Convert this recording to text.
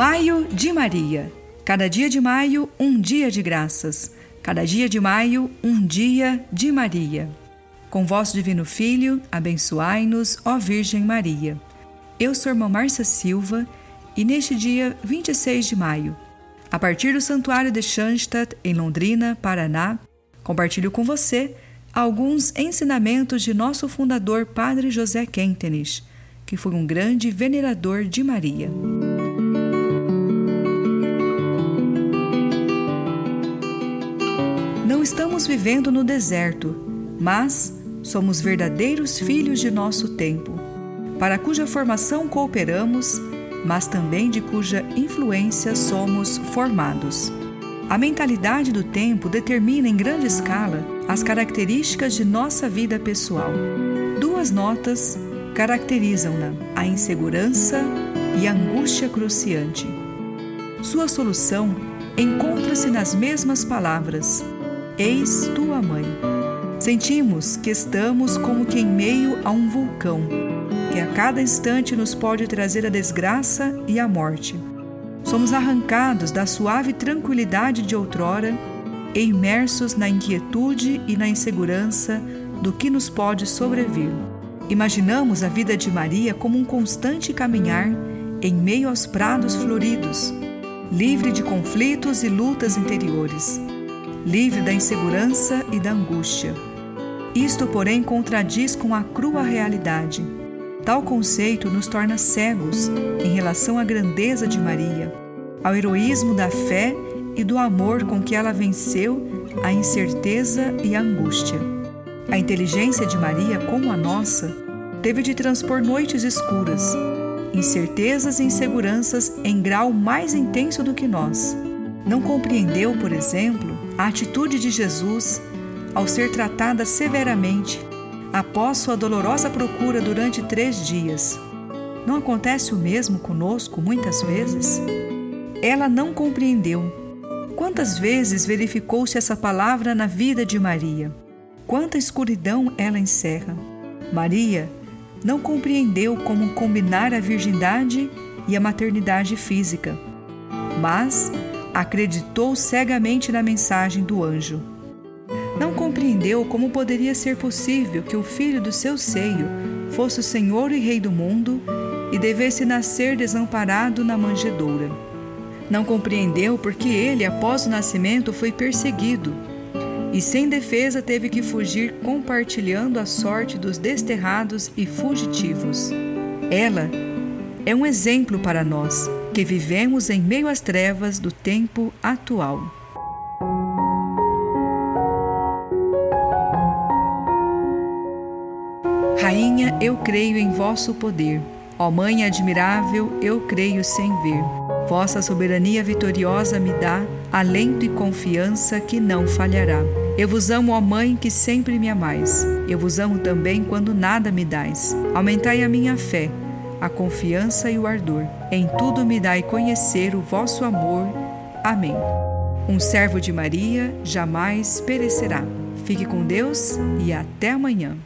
Maio de Maria. Cada dia de maio, um dia de graças. Cada dia de maio, um dia de Maria. Com vosso divino Filho, abençoai-nos, ó Virgem Maria. Eu sou a irmã Márcia Silva e neste dia 26 de maio, a partir do Santuário de Schanstatt, em Londrina, Paraná, compartilho com você alguns ensinamentos de nosso fundador Padre José Kentenich, que foi um grande venerador de Maria. Estamos vivendo no deserto, mas somos verdadeiros filhos de nosso tempo, para cuja formação cooperamos, mas também de cuja influência somos formados. A mentalidade do tempo determina em grande escala as características de nossa vida pessoal. Duas notas caracterizam-na: a insegurança e a angústia cruciante. Sua solução encontra-se nas mesmas palavras: Eis tua mãe. Sentimos que estamos como que em meio a um vulcão, que a cada instante nos pode trazer a desgraça e a morte. Somos arrancados da suave tranquilidade de outrora e imersos na inquietude e na insegurança do que nos pode sobrevir. Imaginamos a vida de Maria como um constante caminhar em meio aos prados floridos, livre de conflitos e lutas interiores, livre da insegurança e da angústia. Isto, porém, contradiz com a crua realidade. Tal conceito nos torna cegos em relação à grandeza de Maria, ao heroísmo da fé e do amor com que ela venceu a incerteza e a angústia. A inteligência de Maria, como a nossa, teve de transpor noites escuras, incertezas e inseguranças em grau mais intenso do que nós. Não compreendeu, por exemplo, a atitude de Jesus ao ser tratada severamente após sua dolorosa procura durante três dias. Não acontece o mesmo conosco muitas vezes? Ela não compreendeu Quantas vezes verificou-se essa palavra na vida de Maria? Quanta escuridão ela encerra! Maria não compreendeu como combinar a virgindade e a maternidade física, mas acreditou cegamente na mensagem do anjo. Não compreendeu como poderia ser possível que o filho do seu seio fosse o Senhor e Rei do mundo e devesse nascer desamparado na manjedoura. Não compreendeu porque ele, após o nascimento, foi perseguido e, sem defesa, teve que fugir, compartilhando a sorte dos desterrados e fugitivos. Ela é um exemplo para nós que vivemos em meio às trevas do tempo atual. Rainha, eu creio em vosso poder. Ó Mãe admirável, eu creio sem ver. Vossa soberania vitoriosa me dá alento e confiança que não falhará. Eu vos amo, ó Mãe, que sempre me amais. Eu vos amo também quando nada me dais. Aumentai a minha fé, a confiança e o ardor. Em tudo me dai conhecer o vosso amor. Amém. Um servo de Maria jamais perecerá. Fique com Deus e até amanhã.